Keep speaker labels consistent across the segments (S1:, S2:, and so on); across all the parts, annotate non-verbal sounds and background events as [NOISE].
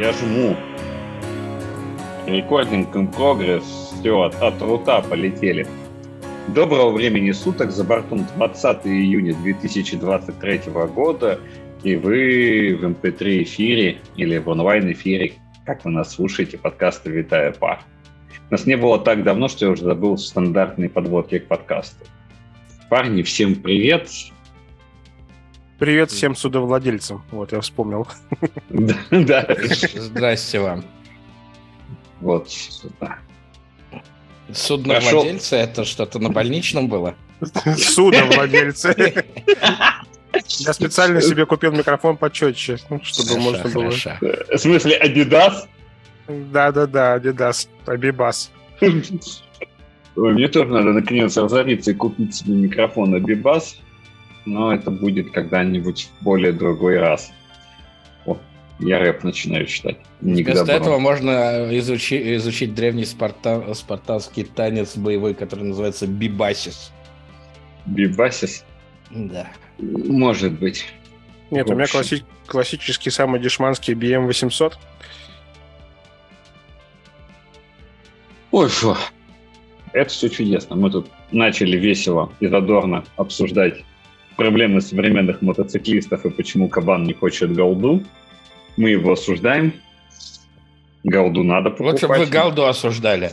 S1: Я жму. Рекординг progress. Все, от, от рута полетели. Доброго времени суток. За бортом 20 июня 2023 года. И вы в MP3 эм эфире или в онлайн эфире, как вы нас слушаете, подкаста «Витая пар». Нас не было так давно, что я уже забыл стандартные подводки к подкасту. Парни, всем привет.
S2: Привет всем судовладельцам. Вот, я вспомнил.
S3: Да. Здрасте вам.
S1: Вот,
S3: да. Судновладельцы, это что-то на больничном было?
S2: Судовладельцы. Я специально себе купил микрофон почетче, ну, чтобы можно было...
S1: В смысле, Adidas?
S2: Да-да-да, Adidas, Абибас.
S1: Мне тоже надо наконец разориться и купить себе микрофон Абибас но это будет когда-нибудь в более другой раз. О, я рэп начинаю читать.
S3: Не Вместо этого можно изучить, изучить древний спарта, спартанский танец боевой, который называется бибасис.
S1: Бибасис?
S3: Да.
S1: Может быть.
S2: Нет, у меня класси- классический самый дешманский BM800.
S1: Ой, фу. Это все чудесно. Мы тут начали весело и задорно обсуждать проблемы современных мотоциклистов и почему Кабан не хочет голду. Мы его осуждаем. Голду надо покупать.
S3: Лучше бы вы голду осуждали.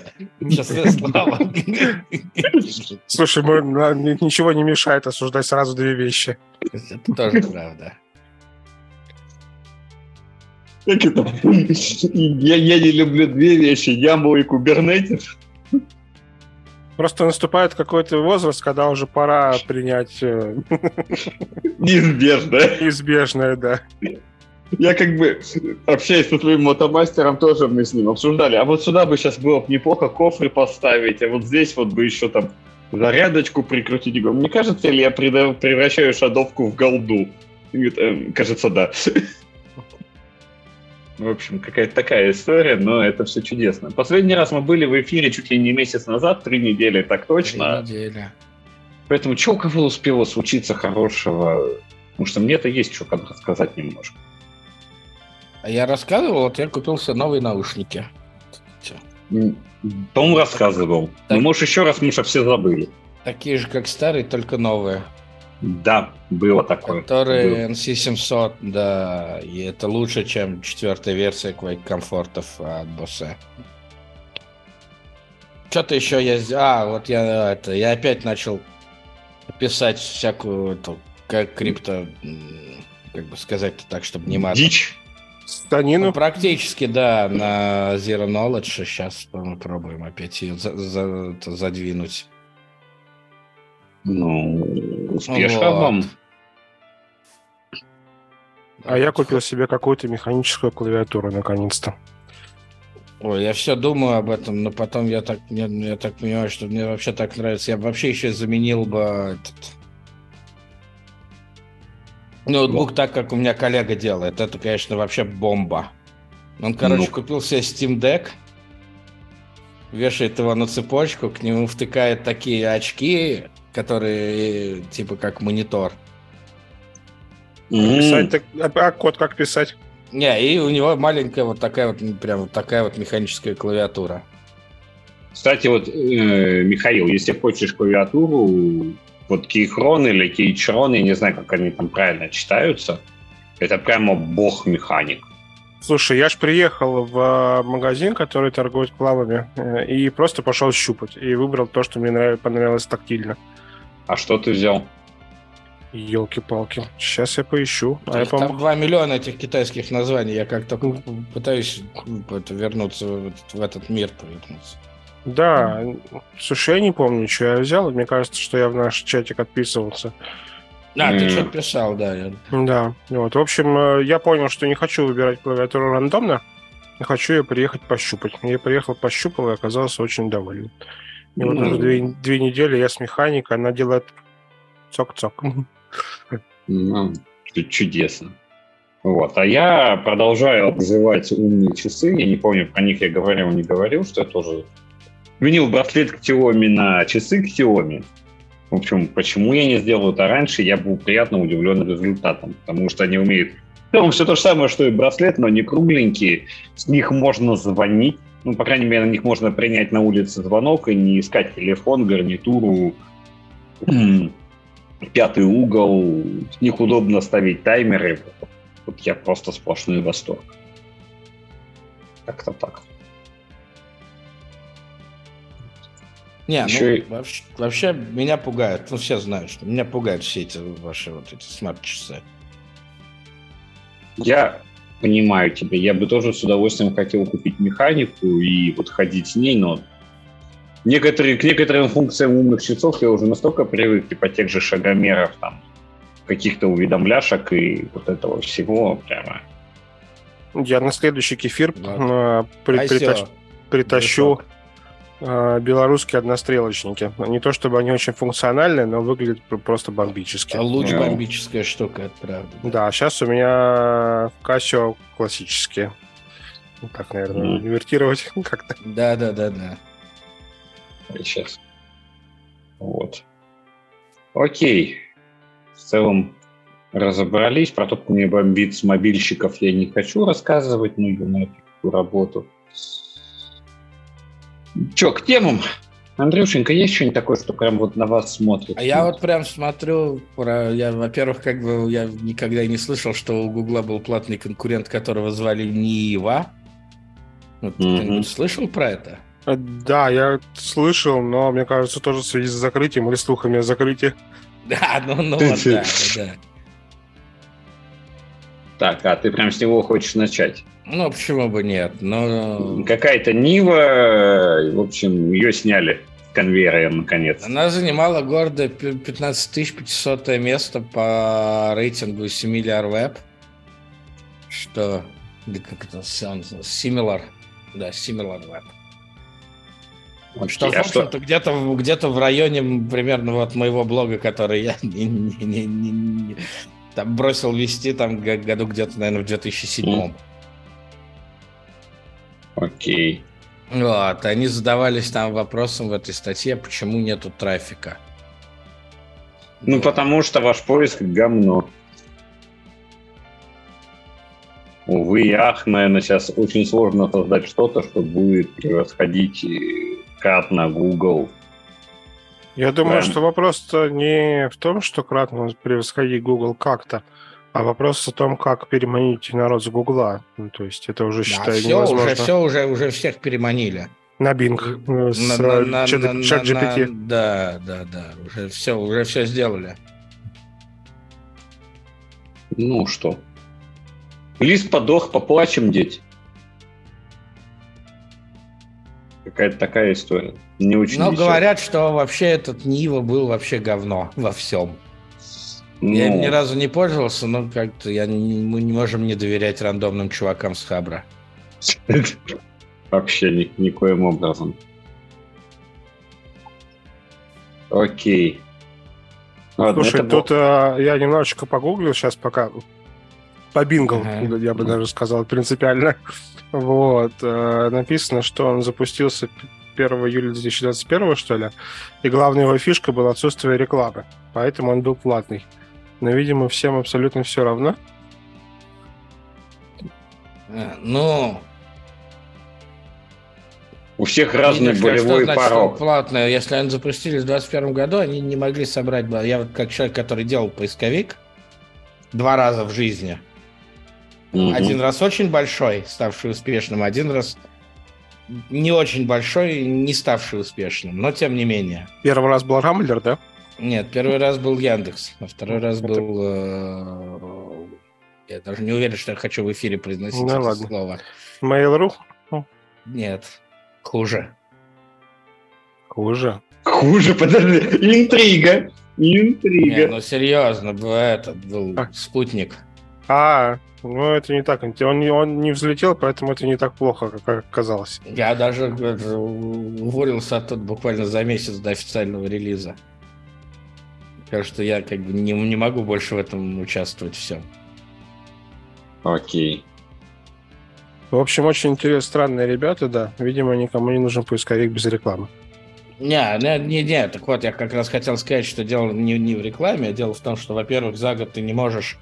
S2: Слушай, ничего не мешает осуждать сразу две вещи.
S3: Это тоже правда.
S1: Как это? Я, я не люблю две вещи. Ямбу и кубернетис.
S2: Просто наступает какой-то возраст, когда уже пора принять... Э, [LAUGHS]
S1: Неизбежное.
S2: Неизбежное, да.
S1: Я как бы общаюсь со своим мотомастером, тоже мы с ним обсуждали. А вот сюда бы сейчас было бы неплохо кофры поставить, а вот здесь вот бы еще там зарядочку прикрутить. Мне кажется, или я превращаю шадовку в голду? «Эм, кажется, да. В общем, какая-то такая история, но это все чудесно. Последний раз мы были в эфире чуть ли не месяц назад, три недели, так точно.
S3: Три недели.
S1: Поэтому что у кого успело случиться хорошего? Потому что мне-то есть что рассказать немножко.
S3: А я рассказывал, вот я купил все новые наушники.
S1: Том рассказывал. Так... Ну, может, еще раз, мы же все забыли.
S3: Такие же, как старые, только новые.
S1: Да, было такое.
S3: Который NC700, да, и это лучше, чем четвертая версия Quake комфортов от Bose. Что-то еще я... А, вот я это... Я опять начал писать всякую эту, как крипто, как бы сказать так, чтобы не мат.
S1: Дичь.
S2: Станину? Ну,
S3: практически, да, на Zero Knowledge. Сейчас попробуем опять ее за, за, задвинуть.
S1: Ну, успешно вот. вам.
S2: А я купил себе какую-то механическую клавиатуру наконец-то.
S3: Ой, я все думаю об этом, но потом я так, я, я так понимаю, что мне вообще так нравится. Я вообще еще заменил бы этот ноутбук так, как у меня коллега делает. Это, конечно, вообще бомба. Он, короче, ну. купил себе Steam Deck, вешает его на цепочку, к нему втыкает такие очки, которые типа как монитор.
S2: Mm. Писать так, а, а код как писать?
S3: Не, и у него маленькая вот такая вот прям вот такая вот механическая клавиатура.
S1: Кстати, вот, э, Михаил, если хочешь клавиатуру, вот Кейхрон или Кейчрон, я не знаю, как они там правильно читаются, это прямо бог-механик.
S2: Слушай, я ж приехал в а, магазин, который торгует клавами, э, и просто пошел щупать, и выбрал то, что мне понравилось тактильно.
S1: А что ты взял?
S2: Елки-палки. Сейчас я поищу.
S3: А я там пом... 2 миллиона этих китайских названий. Я как-то пытаюсь это, вернуться в этот, мир. Повернуться.
S2: Да, слушай, я не помню, что я взял. Мне кажется, что я в наш чатик отписывался.
S3: А, mm. ты что-то писал, да. Я...
S2: Да, вот. В общем, э, я понял, что не хочу выбирать клавиатуру рандомно. Хочу ее приехать пощупать. Я приехал, пощупал и оказался очень доволен. И вот уже две, две недели я с механикой, она делает цок-цок.
S1: Ну, чудесно. Вот. А я продолжаю обзывать умные часы. Я не помню, про них я говорил, не говорил, что я тоже винил браслет к Xiaomi на часы к Xiaomi. В общем, почему я не сделал это раньше, я был приятно удивлен результатом, потому что они умеют целом все то же самое, что и браслет, но не кругленькие. С них можно звонить. Ну, по крайней мере, на них можно принять на улице звонок и не искать телефон, гарнитуру, [CLEARS THROAT] пятый угол. С них удобно ставить таймеры. Вот я просто сплошной восторг. Как-то так.
S3: Не, Еще... ну, вообще, вообще меня пугают. Ну, все знают, что меня пугают все эти ваши вот эти смарт-часы.
S1: Я понимаю тебя. Я бы тоже с удовольствием хотел купить механику и вот ходить с ней, но некоторые, к некоторым функциям умных часов я уже настолько привык, типа тех же шагомеров, там, каких-то уведомляшек и вот этого всего прямо.
S2: Я на следующий кефир да. при, а притащ, притащу э, белорусские однострелочники. Не то чтобы они очень функциональные, но выглядят просто бомбически. А
S3: луч yeah. бомбическая штука, это правда.
S2: Да, сейчас у меня Casio классические. Ну, так, наверное, mm. инвертировать [LAUGHS] как-то.
S3: Да, да, да, да.
S1: Сейчас. Вот. Окей. В целом разобрались. Про то, как мне бомбит с мобильщиков, я не хочу рассказывать, ну, на эту работу. Че, к темам? Андрюшенька, есть что-нибудь такое, что прям вот на вас смотрит?
S3: А я вот прям смотрю, про, я, во-первых, как бы я никогда не слышал, что у Гугла был платный конкурент, которого звали Нива. Вот, mm-hmm. слышал про это?
S2: Э, да, я слышал, но мне кажется, тоже в связи с закрытием или слухами о закрытии. [LAUGHS]
S3: Да, ну, ну, да, да.
S1: Так, а ты прям с него хочешь начать?
S3: Ну, почему бы нет? Но...
S1: Какая-то Нива, в общем, ее сняли с конвейера наконец.
S3: Она занимала гордое 15 500 место по рейтингу Similar Web. Что... Как это? Similar. Да, Similar Web. Okay, что, в а общем-то, где-то, где-то в районе примерно вот моего блога, который я [LAUGHS] не, не, не, не, там бросил вести там году где-то, наверное, в 2007.
S1: Окей.
S3: Вот, они задавались там вопросом в этой статье, почему нету трафика.
S1: Ну, вот. потому что ваш поиск говно. Увы и ах, наверное, сейчас очень сложно создать что-то, что будет превосходить кратно Google
S2: я думаю, что вопрос-то не в том, что кратно превосходить Google как-то, а вопрос о том, как переманить народ с Гугла. Ну, то есть это уже, да, считаю,
S3: все, невозможно. Уже, все, уже, уже всех переманили.
S2: На Bing, э, с на, на, чат, на, чат GPT.
S3: На, да, да, да, уже все, уже все сделали.
S1: Ну что? Лист подох, поплачем, дети. Какая-то такая история. Не очень
S3: Но говорят, что вообще этот Нива был вообще говно во всем. Ну... Я ни разу не пользовался, но как-то я не, мы не можем не доверять рандомным чувакам с Хабра. [LAUGHS]
S1: Вообще ни, никоим образом. Окей.
S2: Ладно, Слушай, тут а, я немножечко погуглил сейчас пока. Побингал, ага. я бы даже сказал, [LAUGHS] принципиально. Вот. Э, написано, что он запустился 1 июля 2021, что ли, и главная его фишка была отсутствие рекламы, поэтому он был платный. Но, видимо, всем абсолютно все равно.
S3: Э, ну,
S1: у всех разный болевой что значит, порог.
S3: Платное. Если они запустились в 2021 году, они не могли собрать... Я вот как человек, который делал поисковик два раза в жизни. Угу. Один раз очень большой, ставший успешным, один раз не очень большой, не ставший успешным, но тем не менее.
S2: Первый раз был Рамблер, да?
S3: Нет, первый раз был Яндекс, а второй раз был... Э, я даже не уверен, что я хочу в эфире произносить ну, это ладно. слово.
S2: Mail.ru?
S3: Нет, хуже.
S2: Хуже?
S1: Хуже, подожди, интрига, интрига. Не,
S3: ну серьезно, этот был а. спутник.
S2: А, ну, это не так. Он не, он не взлетел, поэтому это не так плохо, как казалось.
S3: Я даже уволился оттуда буквально за месяц до официального релиза. Так что я как бы не, не могу больше в этом участвовать все.
S1: Окей.
S2: В общем, очень интересные, странные ребята, да. Видимо, никому не нужен поисковик без рекламы.
S3: Не, не, не, не, так вот, я как раз хотел сказать, что дело не, не в рекламе, а дело в том, что, во-первых, за год ты не можешь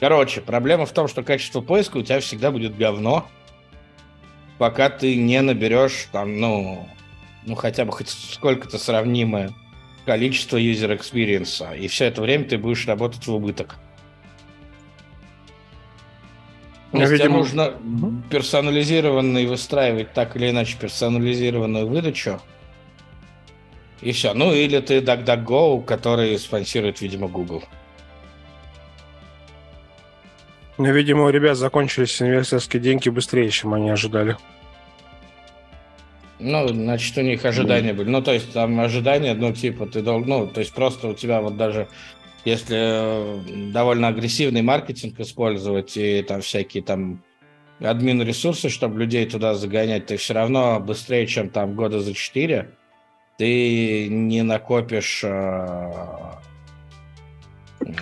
S3: Короче, проблема в том, что качество поиска у тебя всегда будет говно, пока ты не наберешь там, ну, ну хотя бы хоть сколько-то сравнимое количество user experience, и все это время ты будешь работать в убыток. Ну, Если видимо... нужно персонализированный выстраивать так или иначе персонализированную выдачу, и все. Ну, или ты DuckDuckGo, который спонсирует, видимо, Google.
S2: Ну, видимо, у ребят закончились инвесторские деньги быстрее, чем они ожидали.
S3: Ну, значит, у них ожидания были. Ну, то есть там ожидания, ну, типа, ты должен, ну, то есть просто у тебя вот даже если э, довольно агрессивный маркетинг использовать и там всякие там админ ресурсы, чтобы людей туда загонять, ты все равно быстрее, чем там года за четыре, ты не накопишь э,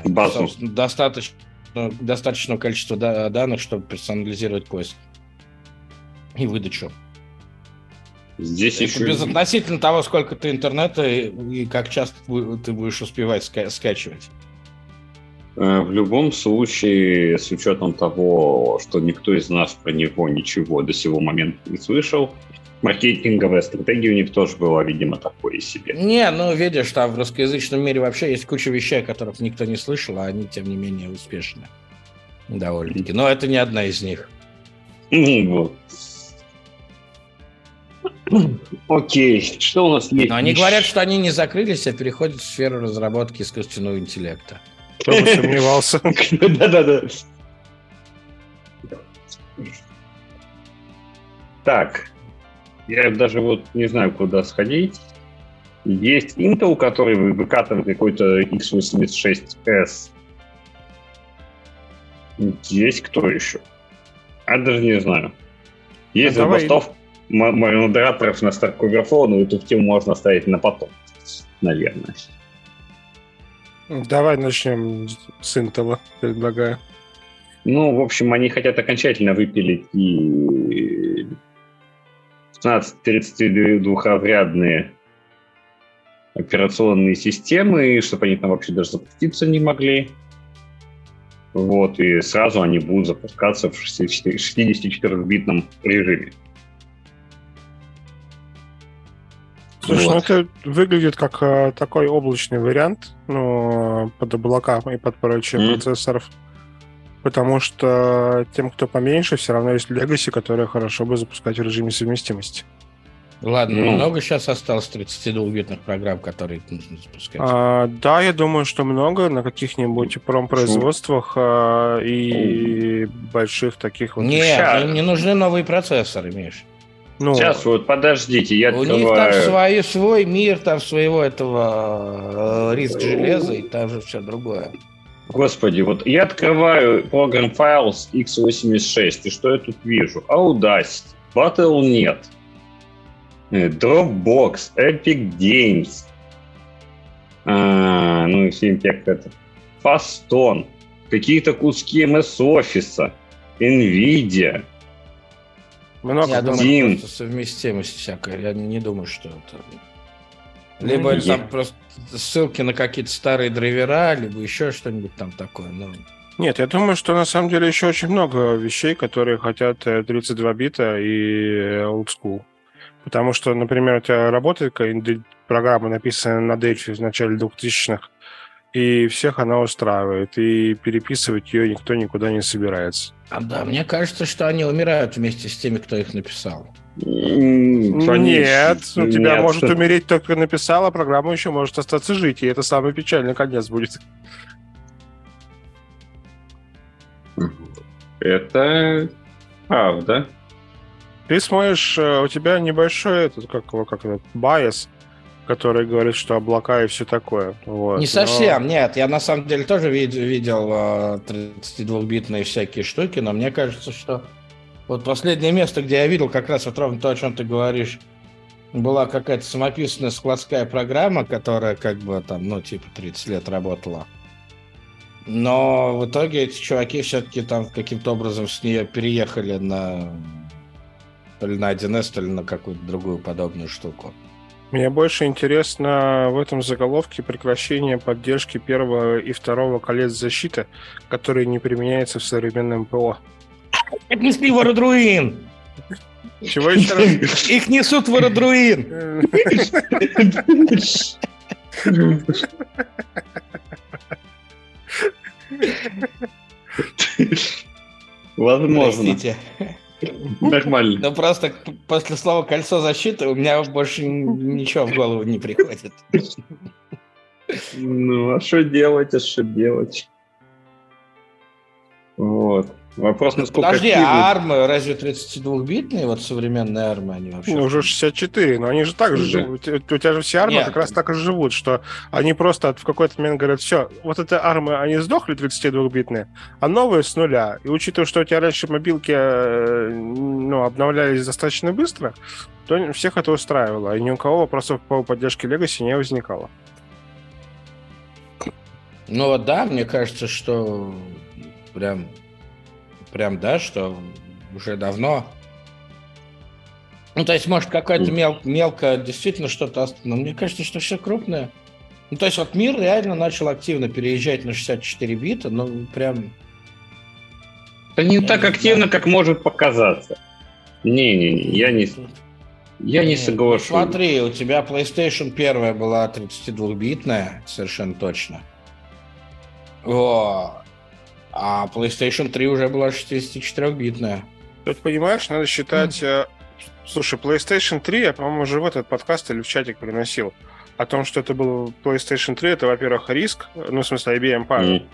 S3: Базу. достаточно достаточно, достаточного количества данных, чтобы персонализировать поиск и выдачу. Здесь Это еще... Безотносительно того, сколько ты интернета и, и как часто ты будешь успевать ска- скачивать.
S1: Э, в любом случае, с учетом того, что никто из нас про него ничего до сего момента не слышал, маркетинговая стратегия у них тоже была, видимо, такой себе.
S3: Не, ну, видишь, там в русскоязычном мире вообще есть куча вещей, о которых никто не слышал, а они, тем не менее, успешны. Довольно-таки. Но это не одна из них.
S1: Вот. Окей, что у нас есть?
S3: Но они говорят, что они не закрылись, а переходят в сферу разработки искусственного интеллекта.
S2: Кто бы сомневался. [LAUGHS]
S1: Да-да-да. Так, я даже вот не знаю, куда сходить. Есть Intel, который выкатывает какой-то x86s. Есть кто еще? Я даже не знаю. Есть ну, забастов модераторов на Stack Overflow, но эту тему можно оставить на потом, наверное.
S2: Давай начнем с Intel, предлагаю.
S1: Ну, в общем, они хотят окончательно выпилить и 16-32-рядные операционные системы, чтобы они там вообще даже запуститься не могли. Вот, и сразу они будут запускаться в 64-битном режиме.
S2: Слушай, ну вот. ну это выглядит как э, такой облачный вариант, ну, под облака и под прочие mm. процессоров. Потому что тем, кто поменьше, все равно есть Legacy, которые хорошо бы запускать в режиме совместимости.
S3: Ладно, ну, много сейчас осталось 32-битных программ, которые нужно запускать?
S2: А, да, я думаю, что много на каких-нибудь промпроизводствах а, и больших таких
S3: вот Нет, вещах. не нужны новые процессоры, Миш.
S1: Ну, Сейчас вот подождите, я
S3: У открываю... них там свой, свой мир, там своего этого э, риск железа, и там же все другое.
S1: Господи, вот я открываю программ Files x86, и что я тут вижу? Audacity, Battle нет, э, Dropbox, Epic Games, а, ну и финтех это, Faston, какие-то куски MS Office, Nvidia –
S3: много я думаю, совместимость всякая. Я не думаю, что это... Либо mm там просто ссылки на какие-то старые драйвера, либо еще что-нибудь там такое. Но...
S2: Нет, я думаю, что на самом деле еще очень много вещей, которые хотят 32 э, бита и old school. Потому что, например, у тебя работает какая-нибудь программа, написанная на Delphi в начале 2000-х, и всех она устраивает, и переписывать ее никто никуда не собирается.
S3: А да, мне кажется, что они умирают вместе с теми, кто их написал.
S2: Нет, у тебя Нет. может умереть только кто написал, а программа еще может остаться жить, и это самый печальный конец будет.
S1: Это правда.
S2: Ты смотришь, э, у тебя небольшой этот, как его, как этот, bias, который говорит, что облака и все такое. Вот.
S3: Не совсем, но... нет. Я на самом деле тоже вид- видел 32-битные а, всякие штуки, но мне кажется, что вот последнее место, где я видел как раз вот ровно то, о чем ты говоришь, была какая-то самописная складская программа, которая как бы там, ну, типа 30 лет работала. Но в итоге эти чуваки все-таки там каким-то образом с нее переехали на то ли на 1С, то ли на какую-то другую подобную штуку.
S2: Мне больше интересно в этом заголовке прекращение поддержки первого и второго колец защиты, которые не применяются в современном ПО.
S3: Отнесли в Родруин!
S2: Чего еще раз?
S3: Их несут в Родруин!
S1: Возможно.
S3: Простите.
S1: Нормально.
S3: Ну просто после слова кольцо защиты у меня больше ничего в голову не приходит.
S1: Ну, а что делать, а что делать? Вот. Вопрос, насколько
S3: Подожди,
S1: активны-
S3: а армы разве 32-битные, вот современные армы, они вообще?
S2: Ну, уже 64, но они же так же живут. У у тебя же все армы
S3: Нет.
S2: как раз так и живут, что они просто в какой-то момент говорят, все, вот это армы, они сдохли 32-битные, а новые с нуля. И учитывая, что у тебя раньше мобилки э, ну, обновлялись достаточно быстро, то всех это устраивало, и ни у кого вопросов по поддержке Legacy не возникало.
S3: Ну вот да, мне кажется, что прям, прям да, что уже давно. Ну, то есть, может, какое-то мел, мелко действительно что-то ост- Но мне кажется, что все крупное. Ну, то есть, вот мир реально начал активно переезжать на 64 бита, ну, прям...
S1: Да не
S3: Я
S1: так
S3: не
S1: активно,
S3: знаю.
S1: как может показаться. Не-не-не, я не, я не
S3: Нет, ну,
S1: соглашусь.
S3: смотри, у тебя PlayStation первая была 32-битная, совершенно точно. О, а PlayStation 3 уже была 64-битная.
S2: Тут, понимаешь, надо считать... э, Слушай, PlayStation 3, я, по-моему, уже в этот подкаст или в чатик приносил. О том, что это был PlayStation 3, это, во-первых, риск, ну, в смысле, IBM Power.
S1: М.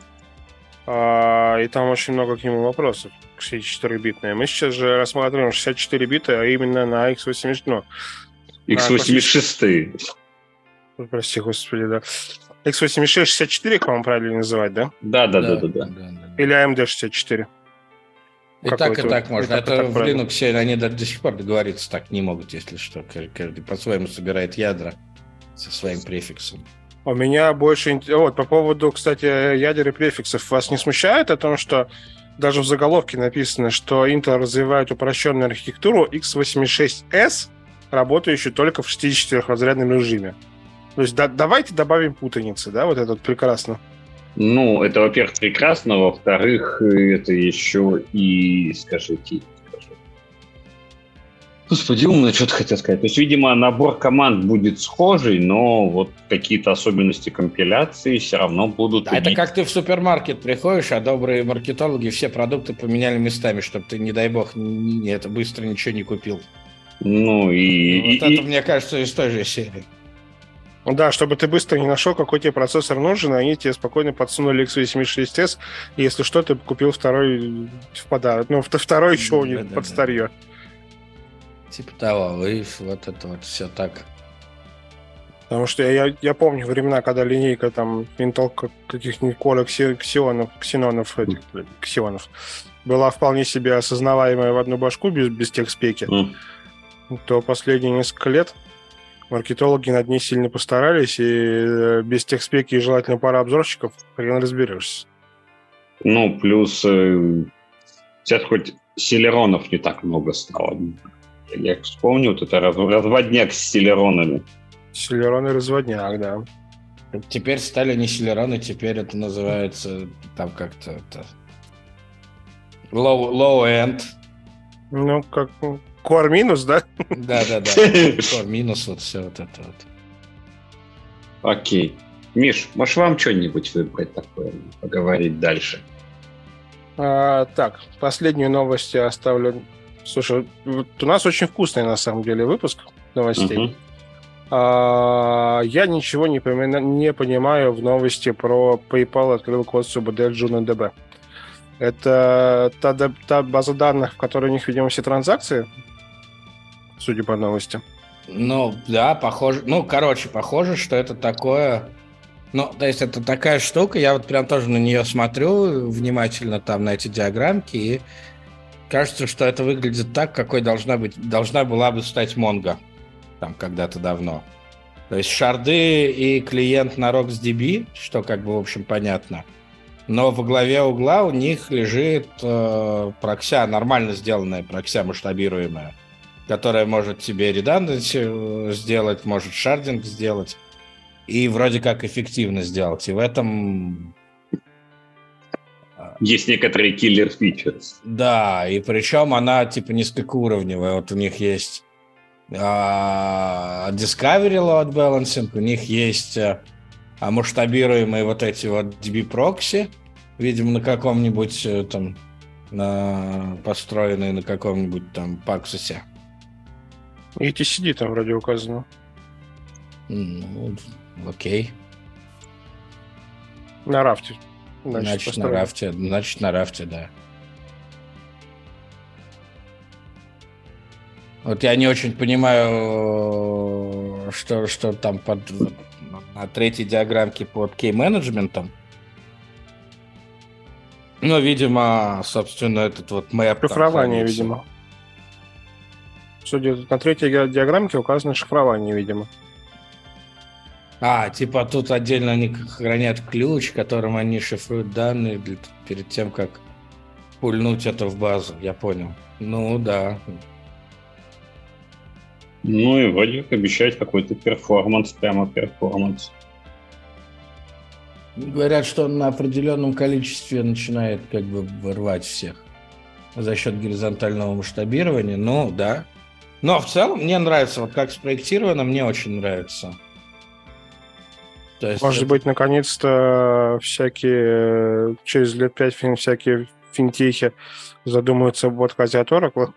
S2: А, и там очень много к нему вопросов, к 64-битные. Мы сейчас же рассматриваем 64 бита, а именно на x86, ну,
S1: X86.
S2: ой, прости, господи, да. x86 64, их, по-моему, правильно называть, да?
S1: Да, да, да, да, да.
S2: Или AMD 64.
S3: И
S2: Как
S3: так,
S2: это-
S3: и так можно.
S2: и
S3: Это
S2: так
S3: в
S2: правильно.
S3: Linux они до, сих пор договориться так не могут, если что. Каждый, по-своему собирает ядра со своим префиксом.
S2: У меня больше... Вот, по поводу, кстати, ядер и префиксов. Вас не смущает о том, что даже в заголовке написано, что Intel развивает упрощенную архитектуру x86s, работающую только в 64-разрядном режиме? То есть да- давайте добавим путаницы, да, вот это вот прекрасно.
S1: Ну, это, во-первых, прекрасно, во-вторых, это еще и, скажите. Господи, умно что-то хотел сказать. То есть, видимо, набор команд будет схожий, но вот какие-то особенности компиляции все равно будут.
S3: А это как ты в супермаркет приходишь, а добрые маркетологи все продукты поменяли местами, чтобы ты, не дай бог, не, не- это быстро ничего не купил.
S1: Ну, и,
S3: вот
S1: и-
S3: это,
S1: и-
S3: мне кажется, из той же серии.
S2: Да, чтобы ты быстро не нашел, какой тебе процессор нужен, они тебе спокойно подсунули x86s, и если что, ты купил второй в подарок. Ну, вт- второй еще у них
S3: Да-да-да.
S2: под старье.
S3: Типа того, и вот это вот все так.
S2: Потому что я, я, я помню времена, когда линейка там Intel как- каких-нибудь Core ксенонов, этих, блин, ксионов была вполне себе осознаваемая в одну башку без, без тех спеки,
S1: М.
S2: то последние несколько лет маркетологи над ней сильно постарались, и э, без тех спеки и желательно пара обзорщиков хрен разберешься.
S1: Ну, плюс э, сейчас хоть селеронов не так много стало. Я вспомню вот это раз- разводняк с селеронами.
S2: Селерон и разводняк, да.
S3: Теперь стали не селероны, теперь это называется там как-то это, low, low end.
S2: Ну, как ну, Core минус, да?
S3: Да-да-да. Core [LAUGHS] минус, вот все вот это вот.
S1: Окей. Миш, может вам что-нибудь выбрать такое, поговорить дальше?
S2: А, так, последнюю новость я оставлю. Слушай, вот у нас очень вкусный на самом деле выпуск новостей.
S1: Мгм.
S2: А, я ничего не, помина- не понимаю в новости про PayPal открыл код СУБД JunoDB. Это та, да- та база данных, в которой у них, видимо, все транзакции, судя по новости.
S3: Ну, да, похоже. Ну, короче, похоже, что это такое. Ну, то есть это такая штука, я вот прям тоже на нее смотрю внимательно там на эти диаграммки, и кажется, что это выглядит так, какой должна быть, должна была бы стать Монго там когда-то давно. То есть шарды и клиент на RocksDB, что как бы, в общем, понятно. Но во главе угла у них лежит э, прокся, нормально сделанная прокся масштабируемая. Которая может тебе редунданси э, сделать, может шардинг сделать и вроде как эффективно сделать. И в этом
S1: есть некоторые киллер фичерс.
S3: Да, и причем она типа низкоуровневая. Вот у них есть а, Discovery Load Balancing, у них есть а, масштабируемые вот эти вот DB прокси, видимо, на каком-нибудь э, там на, построенные на каком-нибудь там Паксусе.
S2: И TCD там вроде указано.
S3: Ну, окей.
S2: На рафте.
S3: Значит, значит на рафте, значит, на рафте, да. Вот я не очень понимаю, что, что там под, на третьей диаграммке под кей-менеджментом. Ну, видимо, собственно, этот вот map...
S2: Шифрование, видимо. Судя на третьей диаграммке указано шифрование, видимо.
S3: А, типа тут отдельно они хранят ключ, которым они шифруют данные для, перед тем, как пульнуть это в базу. Я понял. Ну да.
S1: Ну и вроде как обещают какой-то performance, прямо performance.
S3: Говорят, что он на определенном количестве начинает как бы вырвать всех за счет горизонтального масштабирования. Ну, да. Но в целом мне нравится, вот как спроектировано, мне очень нравится.
S2: То есть Может это... быть, наконец-то всякие, через лет пять всякие финтехи задумаются об отказе от Oracle?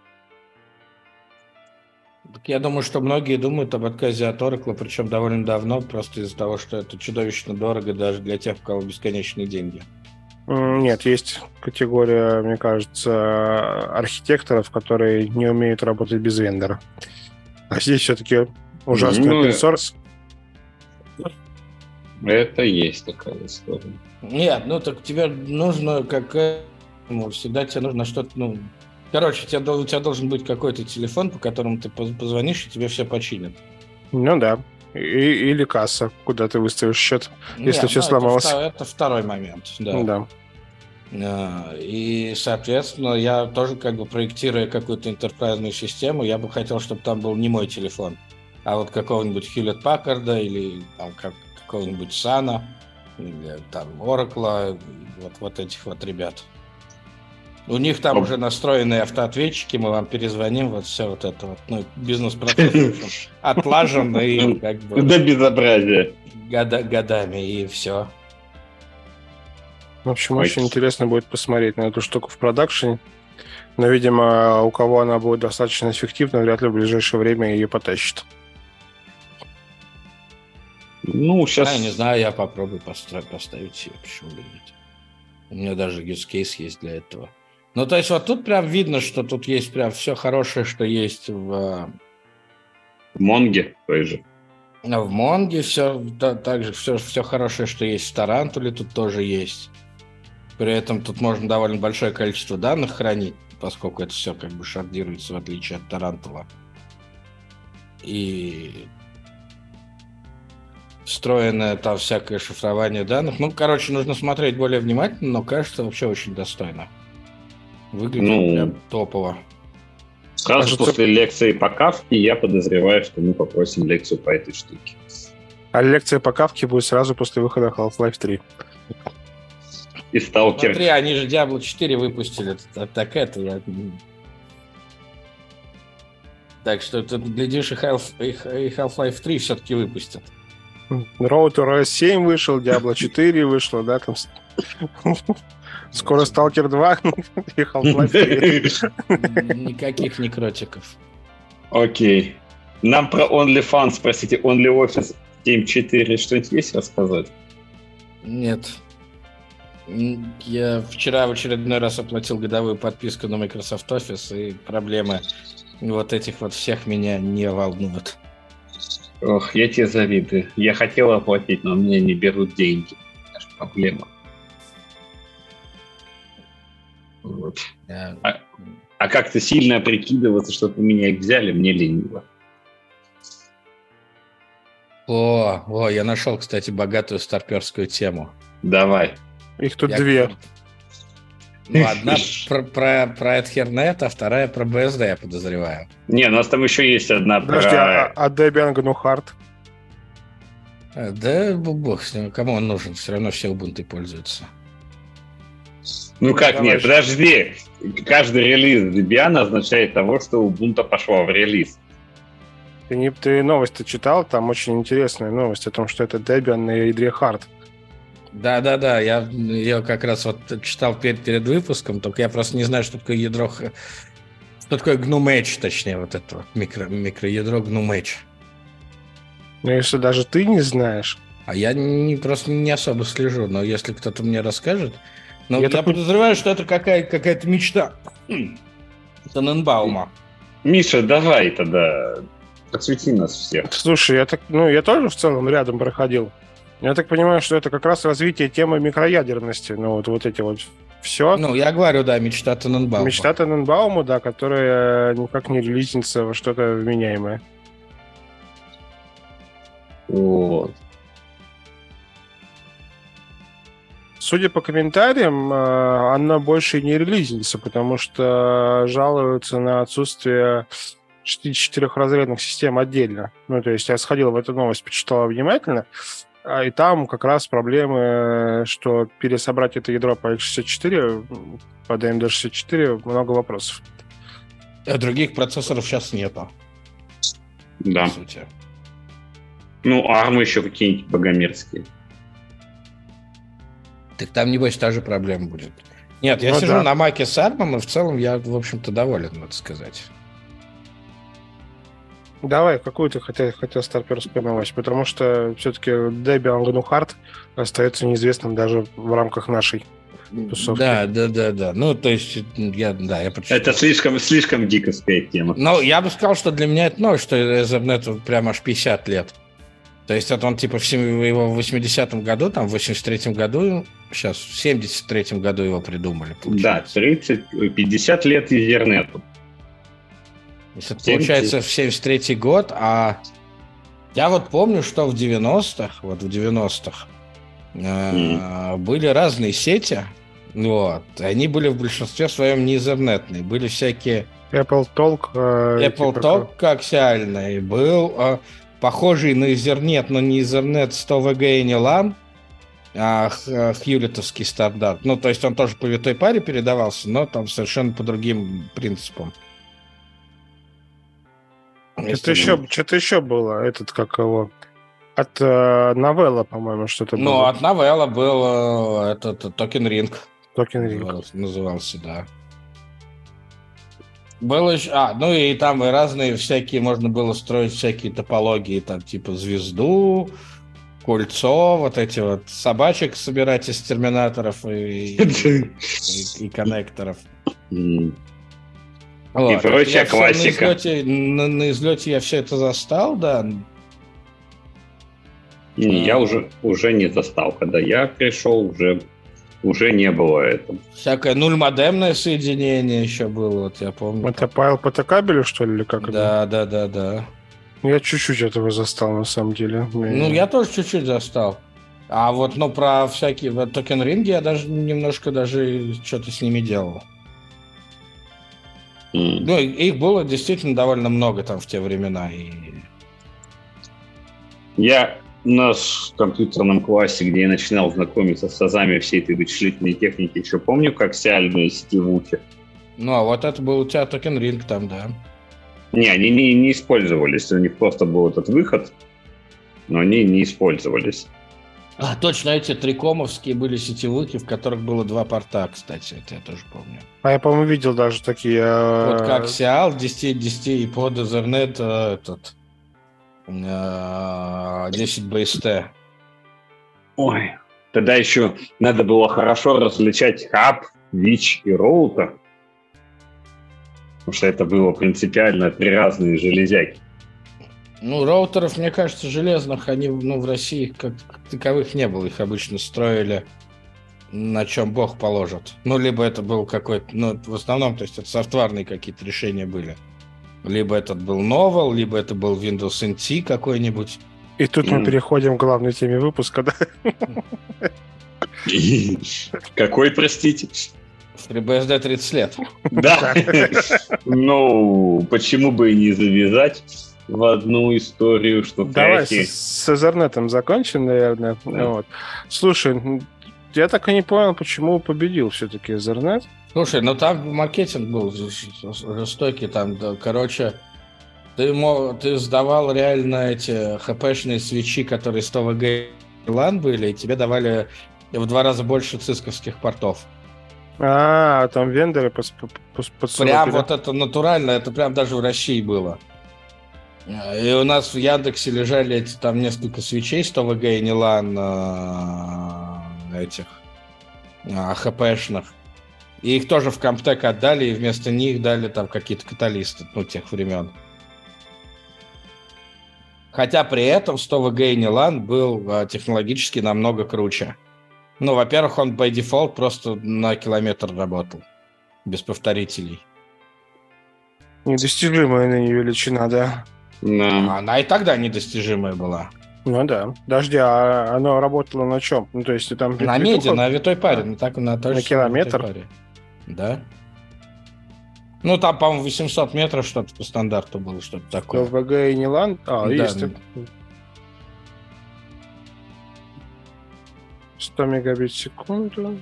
S3: Я думаю, что многие думают об отказе от Oracle, причем довольно давно, просто из-за того, что это чудовищно дорого даже для тех, у кого бесконечные деньги.
S2: Нет, есть категория, мне кажется, архитекторов, которые не умеют работать без вендора. А здесь все-таки ужасный ну, open source.
S1: Это есть такая история.
S3: Нет, ну так тебе нужно как ну, всегда тебе нужно что-то, ну, короче, тебе, у тебя должен быть какой-то телефон, по которому ты позвонишь, и тебе все починят.
S2: Ну да. И, или касса, куда ты выставишь счет, Нет, если ну, все сломалось. Это,
S3: это второй момент, да. Да. А, и, соответственно, я тоже как бы проектируя какую-то интерпрайзную систему, я бы хотел, чтобы там был не мой телефон, а вот какого-нибудь Hewlett Packard или там, как, какого-нибудь Сана, или там Oracle, вот, вот этих вот ребят. У них там уже настроенные автоответчики, мы вам перезвоним, вот все вот это вот, ну, бизнес-процесс [LAUGHS] отлажен и как бы...
S1: До безобразия.
S3: Года, годами, и все.
S2: В общем, Ой. очень интересно будет посмотреть на эту штуку в продакшене. Но, видимо, у кого она будет достаточно эффективна, вряд ли в ближайшее время ее потащит.
S3: Ну, сейчас... Я не знаю, я попробую построить, поставить себе, почему бы нет. У меня даже use case есть для этого. Ну, то есть вот тут прям видно, что тут есть прям все хорошее, что есть в...
S1: В Монге той же.
S3: В Монге все, да, также все, все хорошее, что есть в Тарантуле, тут тоже есть. При этом тут можно довольно большое количество данных хранить, поскольку это все как бы шардируется, в отличие от Тарантула. И встроенное там всякое шифрование данных. Ну, короче, нужно смотреть более внимательно, но кажется вообще очень достойно. Выглядит ну, прям топово.
S1: Сразу Кажется... после лекции по Кавке я подозреваю, что мы попросим лекцию по этой штуке.
S2: А лекция по Кавке будет сразу после выхода Half-Life 3.
S1: И Сталкер.
S3: Смотри, они же Diablo 4 выпустили. Так это я... Так что ты глядишь, и Half-Life 3 все-таки выпустят.
S2: Road to 7 вышел, Diablo 4 вышло, да, там... [LAUGHS] Скоро Stalker [LAUGHS] 2 и Half-Life
S3: 3. Никаких некротиков.
S1: Окей. Нам про OnlyFans, спросите, OnlyOffice 7.4 что-нибудь есть рассказать?
S3: Нет. Я вчера в очередной раз оплатил годовую подписку на Microsoft Office, и проблемы вот этих вот всех меня не волнуют.
S1: Ох, я тебе завидую. Я хотел оплатить, но мне не берут деньги. Это проблема. Вот. Yeah. А, а как-то сильно прикидываться, чтобы меня их взяли, мне лениво.
S3: О, о, я нашел, кстати, богатую старперскую тему.
S1: Давай.
S2: Их тут я... две.
S3: Ну, одна [LAUGHS] про, про, про Ethernet, а вторая про BSD, я подозреваю.
S1: Не, у нас там еще есть одна
S2: Подожди,
S1: про...
S2: а, а Debian GNU Hard?
S3: Э, Да, бог с ним, кому он нужен? Все равно все Ubuntu пользуются.
S1: Ну как
S2: давай
S1: нет, подожди. Каждый релиз Debian означает того, что Ubuntu пошла в релиз.
S2: Ты, не, ты новость читал? Там очень интересная новость о том, что это Debian на ядре Hard.
S3: Да, да, да, я ее как раз вот читал перед, перед выпуском, только я просто не знаю, что такое ядро, что такое Match, точнее, вот это вот микро, микроядро Match.
S2: Но если даже ты не знаешь,
S3: А я не, просто не особо слежу, но если кто-то мне расскажет... Ну,
S2: Я
S3: я, подозреваю, что это какая, какая-то мечта [CLEARS THROAT] Таненбаума.
S1: Миша, давай тогда просвети нас всех.
S2: Слушай, я так, ну, я тоже в целом рядом проходил. Я так понимаю, что это как раз развитие темы микроядерности. Ну, вот, вот эти вот все.
S3: Ну, я говорю, да, мечта Таненбаума.
S2: Мечта Тененбаума, да, которая никак не релизится во что-то вменяемое.
S1: Вот.
S2: Судя по комментариям, э, она больше не релизится, потому что жалуются на отсутствие четырехразрядных систем отдельно. Ну, то есть я сходил в эту новость, почитал внимательно, а, и там как раз проблемы, что пересобрать это ядро по x64, м, по DMD64, много вопросов.
S3: А других процессоров сейчас нету,
S1: Да.
S3: по сути.
S1: Ну, армы еще какие-нибудь богомерзкие.
S3: Так там, небось, та же проблема будет. Нет, я
S2: Ну
S3: сижу
S2: да.
S3: на маке с армом, и в целом я, в общем-то, доволен, надо сказать.
S2: Давай, какую ты хотел, хотел старперскую новость? Потому что все-таки GNU Hard остается неизвестным даже в рамках нашей. Тусовки.
S3: Да, да, да, да. Ну, то есть, я, да, я прочитал.
S1: Это слишком, слишком гиковская тема.
S3: Ну, я бы сказал, что для меня это новость, что Ethernet прям аж 50 лет. То есть это он типа в сем- его в 80-м году, там в 83-м году, сейчас в 73-м году его придумали.
S1: Да,
S3: получается.
S1: 30, 50 лет Ethernet.
S3: Если это
S1: 70.
S3: получается в 73 год, а я вот помню, что в 90-х, вот в 90-х э, были разные сети, вот, и они были в большинстве своем не изернетные, были всякие
S2: Apple Talk. э,
S3: Apple
S2: типа
S3: Talk коаксиальный, был э, похожий на Ethernet, но не Ethernet 100 VG и не LAN, а э, хьюлетовский стандарт. Ну, то есть он тоже по витой паре передавался, но там совершенно по другим принципам.
S2: Что-то еще, что-то еще было, этот, как его, от э, Новелла, по-моему, что-то
S3: Ну,
S2: было.
S3: от Novell а был э, этот token ring.
S2: Token Ring.
S3: Назывался, да. Было еще... А, ну и там и разные всякие, можно было строить всякие топологии, там типа звезду, кольцо, вот эти вот собачек собирать из терминаторов и, и, и коннекторов.
S1: М.
S3: Вот.
S1: И прочая
S3: Я
S1: классика.
S3: На излете, на, на излете я все это застал, да.
S1: Не, я уже, уже не застал. Когда я пришел, уже, уже не было этого.
S3: Всякое нульмодемное соединение еще было, вот я помню.
S2: Это по ЛПТ кабелю, что ли, или как это?
S3: Да, да, да, да.
S2: Я чуть-чуть этого застал, на самом деле.
S3: Ну, я тоже чуть-чуть застал. А вот, ну, про всякие вот, токен-ринги я даже немножко даже что-то с ними делал.
S1: М.
S3: Ну, их было действительно довольно много там в те времена. И...
S1: Я на с- компьютерном классе, где я начинал знакомиться с азами всей этой вычислительной техники, еще помню, коаксиальные сетевухи.
S3: Ну, а вот это был у тебя token ring там, да.
S1: Не, они не, не использовались. У них просто был этот выход, но они не использовались.
S3: А, точно, эти 3Com овские были сетевухи, в которых было два порта, кстати, это я тоже помню.
S2: А я, по-моему, видел даже такие... э,
S3: Вот коаксиал 10, 10 и под Ethernet э, этот 10 BST.
S1: Ой, тогда еще надо было хорошо различать хаб, вич и роутер. Потому что это было принципиально три разные железяки.
S3: Ну, роутеров, мне кажется, железных, они ну, в России как таковых не было. Их обычно строили на чем бог положит. Ну, либо это был какой-то, ну, в основном, то есть это софтварные какие-то решения были. Либо этот был Novel, либо это был Windows NT какой-нибудь.
S2: И тут мы переходим к главной теме выпуска, да? [LAUGHS]
S1: Какой, простите?
S3: FreeBSD 30 лет.
S1: Да. [LAUGHS] Ну, почему бы и не завязать в одну историю, что
S2: Давай с, Ethernet закончим, наверное. Вот. Слушай, я так и не понял, почему победил все-таки Ethernet.
S3: Слушай, ну там маркетинг был жестокий, там, да, короче, ты, ты сдавал реально эти хпшные свечи, которые 100 ВГ LAN были, и тебе давали в два раза больше цисковских портов.
S2: А, там вендоры
S3: под, под Прям вот это натурально, это прям даже в России было. И у нас в Яндексе лежали эти там несколько свечей 100 ВГ и LAN э, этих а, ХПшных. И их тоже в Комптек отдали, и вместо них дали там какие-то каталисты, ну, тех времен. Хотя при этом 100 ВГ и LAN был а, технологически намного круче. Ну, во-первых, он by default просто на километр работал, без повторителей.
S2: Недостижимая ныне величина, да.
S3: Да. Она и тогда недостижимая была.
S2: Ну да. Подожди, а оно работало на чем? Ну, то есть там...
S3: На меди, на витой паре. На, так, на,
S2: на километр?
S3: Да. Ну, там, по-моему, 800 метров что-то по стандарту было, что-то такое.
S2: ВГ и Нилан? А, да. есть. 100 мегабит в секунду.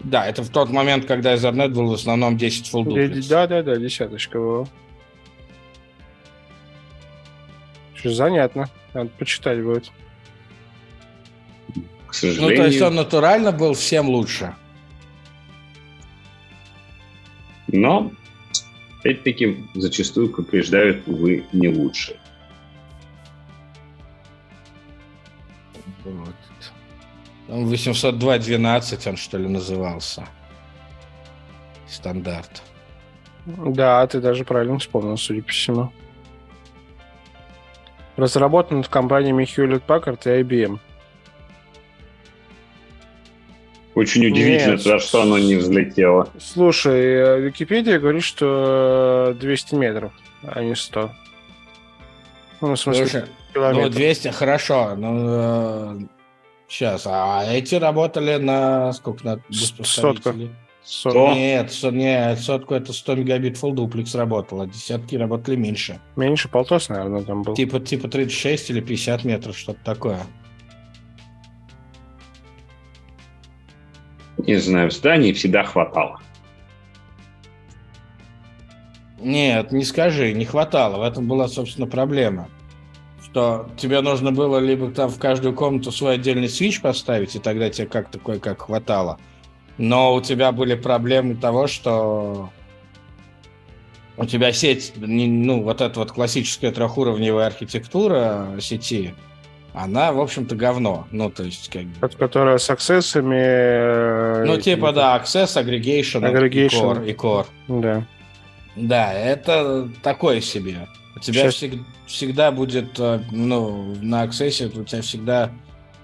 S3: Да, это в тот момент, когда Ethernet был в основном 10 full duplex.
S2: Да, да, да, десяточка была. Занятно. Надо почитать будет.
S3: К сожалению... Ну, то есть он натурально был всем лучше.
S1: Но, опять-таки, зачастую побеждают, увы, не лучше.
S3: Вот. 802.12 он, что ли, назывался. Стандарт.
S2: Да, ты даже правильно вспомнил, судя по всему. Разработан в компаниями Hewlett Packard и IBM.
S1: Очень удивительно, Нет. за что оно не взлетело.
S2: Слушай, э, Википедия говорит, что 200 метров, а не 100.
S3: Ну, в смысле, Слушай, ну, 200, хорошо, сейчас, э, а эти работали на сколько? На
S2: Сотка.
S3: Сотка. Нет, со, нет, сотку это 100 мегабит full duplex работал, а десятки работали меньше.
S2: Меньше, полтос, наверное, там был.
S3: Типа, типа 36 или 50 метров, что-то такое.
S1: Не знаю, в здании всегда хватало.
S3: Нет, не скажи, не хватало. В этом была, собственно, проблема. Что тебе нужно было либо там в каждую комнату свой отдельный свич поставить, и тогда тебе как такое как хватало. Но у тебя были проблемы того, что у тебя сеть, ну, вот эта вот классическая трехуровневая архитектура сети, она, в общем-то, говно. Ну, то есть, как бы...
S2: Которая с аксессами... Э,
S3: ну, типа, да, access, aggregation,
S2: aggregation.
S3: И, core, и core.
S2: Да.
S3: Да, это такое себе. У тебя Сейчас... всег... всегда будет, э, ну, на аксессе у тебя всегда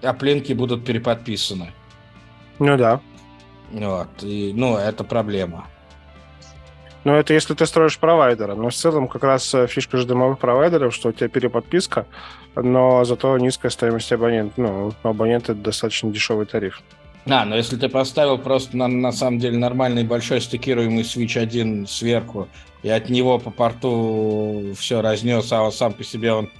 S3: оплинки будут переподписаны.
S2: Ну да.
S3: Вот, и, ну, это проблема.
S2: Ну, это если ты строишь провайдера. Но в целом как раз э, фишка же дымовых провайдеров, что у тебя переподписка, но зато низкая стоимость абонента. Ну, абонент это достаточно дешевый тариф.
S3: А, но если ты поставил просто на, на самом деле нормальный большой стыкируемый switch один сверху, и от него по порту все разнес, а он сам по себе он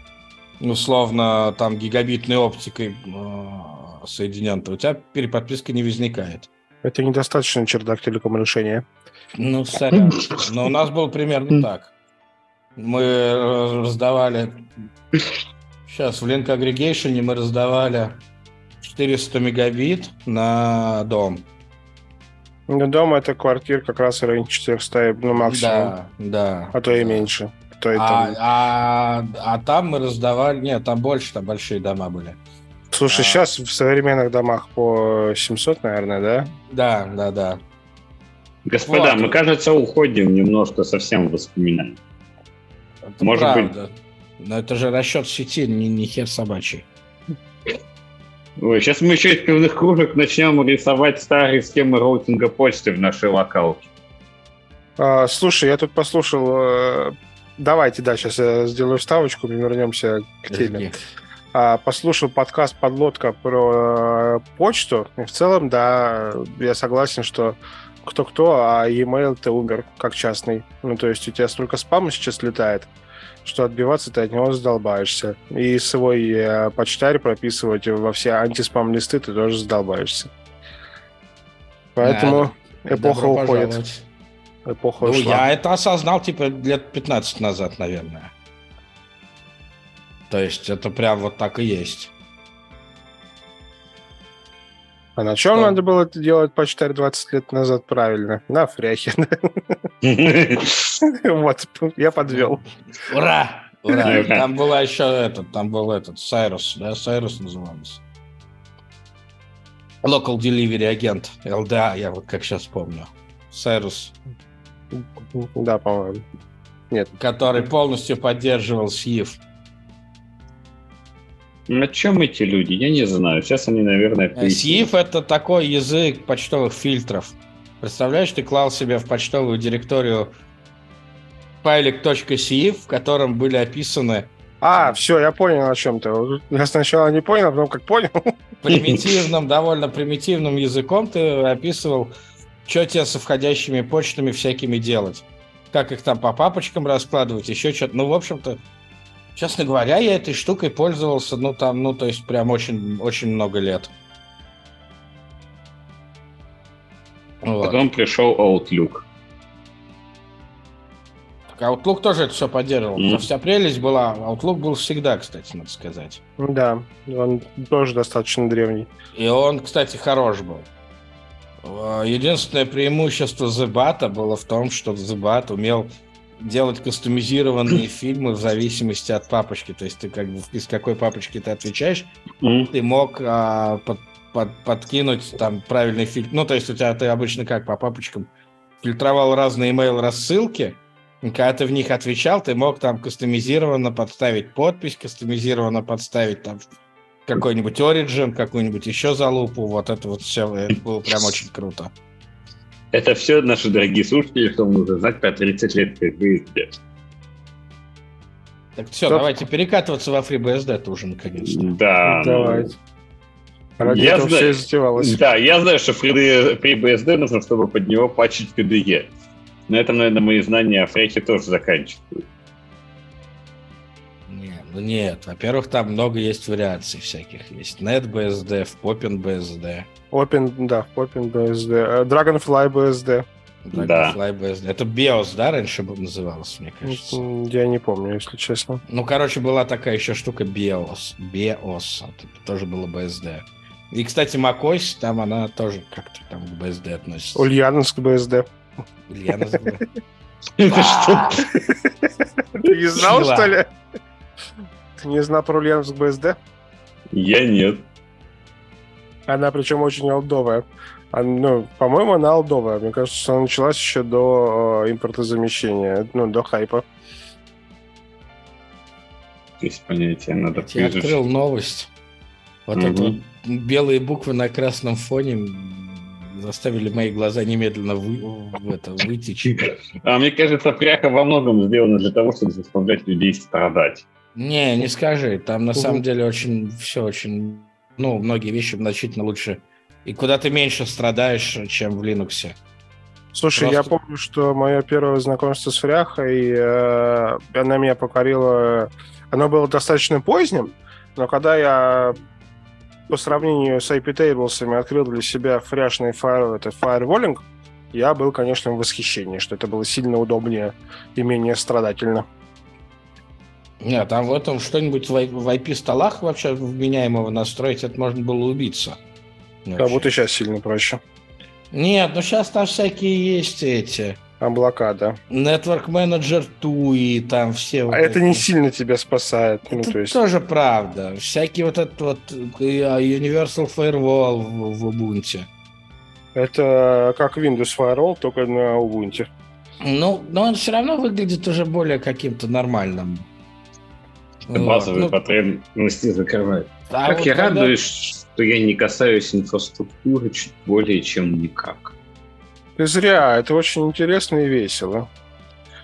S3: условно там гигабитной оптикой э, соединен, то у тебя переподписка не возникает.
S2: Это недостаточно чердак телеком решения.
S3: Ну, сорян. Но у нас было примерно так. Мы раздавали... Сейчас в Link Aggregation мы раздавали 400 мегабит на дом.
S2: На дом это квартир как раз район 400, ну, максимум.
S3: Да, да.
S2: А то и меньше. То и
S3: а, там. А, а там мы раздавали... Нет, там больше, там большие дома были.
S2: Слушай, а... сейчас в современных домах по 700, наверное, да?
S3: Да, да, да.
S1: Господа, вот. мы, кажется, уходим немножко совсем в воспоминания.
S3: Это Может правда. быть... Но это же расчет сети, не, не хер собачий.
S1: Ой, сейчас мы еще из пивных кружек начнем рисовать старые схемы роутинга почты в нашей локалке.
S2: А, слушай, я тут послушал... Э, давайте, да, сейчас я сделаю вставочку, мы вернемся к теме. А, послушал подкаст «Подлодка» про э, почту. И в целом, да, я согласен, что кто-кто, а e-mail-то умер как частный. Ну, то есть у тебя столько спама сейчас летает, что отбиваться ты от него задолбаешься. И свой э, почтарь прописывать во все антиспам-листы ты тоже задолбаешься. Поэтому да, эпоха уходит. Пожаловать.
S3: Эпоха ну, ушла. я это осознал, типа, лет 15 назад, наверное. То есть это прям вот так и есть.
S2: А на чем что? надо было это делать почтарь 20 лет назад правильно? На фряхе. [LAUGHS] Вот, я подвел.
S3: Ура! Ура! Там была еще этот, там был этот, Сайрус, да, Сайрус назывался. Local Delivery агент, LDA, я вот как сейчас помню. Сайрус.
S2: Да, по-моему.
S3: Нет. Который полностью поддерживал СИФ.
S1: На чем эти люди? Я не знаю. Сейчас они, наверное,
S3: пояснят. это такой язык почтовых фильтров. Представляешь, ты клал себе в почтовую директорию файлик .sif, в котором были описаны
S2: а, все, я понял о чем ты. Я сначала не понял, а потом как понял. [LAUGHS]
S3: Примитивным, довольно примитивным языком ты описывал, что тебе со входящими почтами всякими делать. Как их там по папочкам раскладывать, еще что-то. Ну, в общем-то, честно говоря, я этой штукой пользовался, ну, там, ну, то есть прям очень, очень много лет.
S1: Вот. Потом пришел Outlook.
S3: Outlook тоже это все поддерживал. Mm. Вся прелесть была. Outlook был всегда, кстати, надо сказать.
S2: Да, он тоже достаточно древний.
S3: И он, кстати, хорош был. А, единственное преимущество Zebata было в том, что Zebat умел делать кастомизированные фильмы в зависимости от папочки. То есть ты как бы из какой папочки ты отвечаешь, mm. ты мог а, под, под, подкинуть там правильный фильм. Ну, то есть у тебя ты обычно как по папочкам фильтровал разные email рассылки, когда ты в них отвечал, ты мог там кастомизированно подставить подпись, кастомизированно подставить там какой-нибудь Origin, какую-нибудь еще залупу. Вот это вот все, это было прям очень круто.
S1: Это все, наши дорогие слушатели, что нужно знать про 30 лет FreeBSD.
S3: Так все, Стоп. давайте перекатываться во FreeBSD уже наконец-то.
S1: Да. Давайте. Ради я знаю, все Да, я знаю, что FreeBSD нужно, чтобы под него патчить KDE. На этом, наверное, мои знания о фрейке тоже заканчивают.
S3: Нет, ну нет. Во-первых, там много есть вариаций всяких. Есть NetBSD, FPopenBSD.
S2: Open, да, FPopenBSD. Э, Dragonfly BSD.
S3: Dragonfly да. BSD. Это BIOS, да, раньше называлось, мне кажется?
S2: Я не помню, если честно.
S3: Ну, короче, была такая еще штука BIOS. BIOS. Это тоже было BSD. И, кстати, macOS, там она тоже как-то там к BSD относится.
S2: Ульяновск BSD.
S3: Ульяновск.
S2: Это [LAUGHS] что? Ты не знал, что ли? Не знал про Ульяновск БСД?
S1: Я нет.
S2: Она причем очень олдовая. Ну, по-моему, она олдовая. Мне кажется, что она началась еще до э, импортозамещения, ну, до хайпа.
S1: Есть понятие, надо
S3: Я открыл новость. Вот угу. это вот белые буквы на красном фоне заставили мои глаза немедленно вы, в это, вытечь. [LAUGHS]
S1: А мне кажется, пряха во многом сделана для того, чтобы заставлять людей страдать.
S3: Не, не скажи. Там на самом деле очень все очень... Ну, многие вещи значительно лучше. И куда ты меньше страдаешь, чем в Linux.
S2: Слушай, Просто... я помню, что мое первое знакомство с фряхой, э, она меня покорила... Оно было достаточно поздним, но когда я по сравнению с IP Tables открыл для себя фряшный файл, это firewalling, я был, конечно, в восхищении, что это было сильно удобнее и менее страдательно.
S3: Нет, там в этом что-нибудь в IP-столах вообще вменяемого настроить, это можно было убиться.
S2: Как будто сейчас сильно проще.
S3: Нет, ну сейчас там всякие есть эти
S2: облака, да.
S3: Network Manager TUI, там все.
S2: Вот а это не сильно тебя спасает.
S3: Ну, это ну, то есть... тоже правда. Всякий вот этот вот а, Universal Firewall в, в Ubuntu.
S2: Это как Windows Firewall, только на Ubuntu.
S3: Ну, но он все равно выглядит уже более каким-то нормальным.
S1: Базовые вот. ну, потребности закрывает. А как вот я когда... радуюсь, что я не касаюсь инфраструктуры чуть более чем никак.
S2: Ты зря, это очень интересно и весело.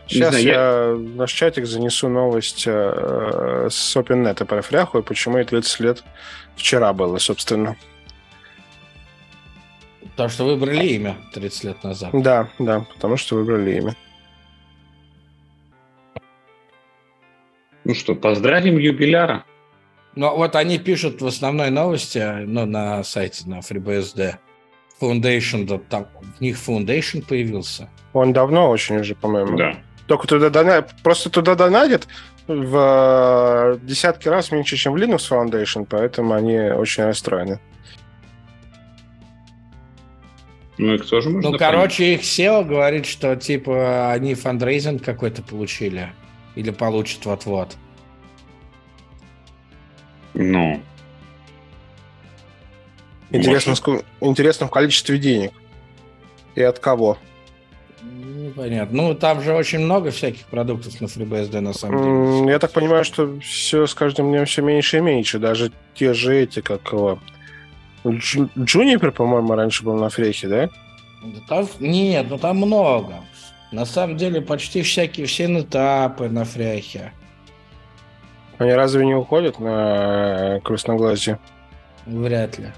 S2: Сейчас знаю, я, я в наш чатик занесу новость э, с OpenNet про фряху и почему и 30 лет вчера было, собственно.
S3: Потому что выбрали имя 30 лет назад.
S2: Да, да, потому что выбрали имя.
S1: Ну что, поздравим юбиляра.
S3: Ну, вот они пишут в основной новости, ну, на сайте, на FreeBSD, Foundation, там в них Foundation появился.
S2: Он давно очень уже, по-моему.
S1: Да.
S2: Только туда донатят, просто туда донатят в э, десятки раз меньше, чем в Linux Foundation, поэтому они очень расстроены.
S1: Ну, их тоже можно
S3: Ну,
S1: понять.
S3: короче, их SEO говорит, что, типа, они фандрейзинг какой-то получили. Или получат вот-вот.
S1: Ну,
S2: Интересно,
S1: Может.
S2: интересно в количестве денег. И от кого?
S3: Непонятно. Ну, там же очень много всяких продуктов на FreeBSD, на самом деле.
S2: Я так понимаю, что все с каждым днем все меньше и меньше. Даже те же эти, как его... Джу- Джунипер, по-моему, раньше был на фрехе, да?
S3: Да там- нет, ну там много. На самом деле почти всякие все этапы на фряхе.
S2: Они разве не уходят на красноглазие?
S3: Вряд ли.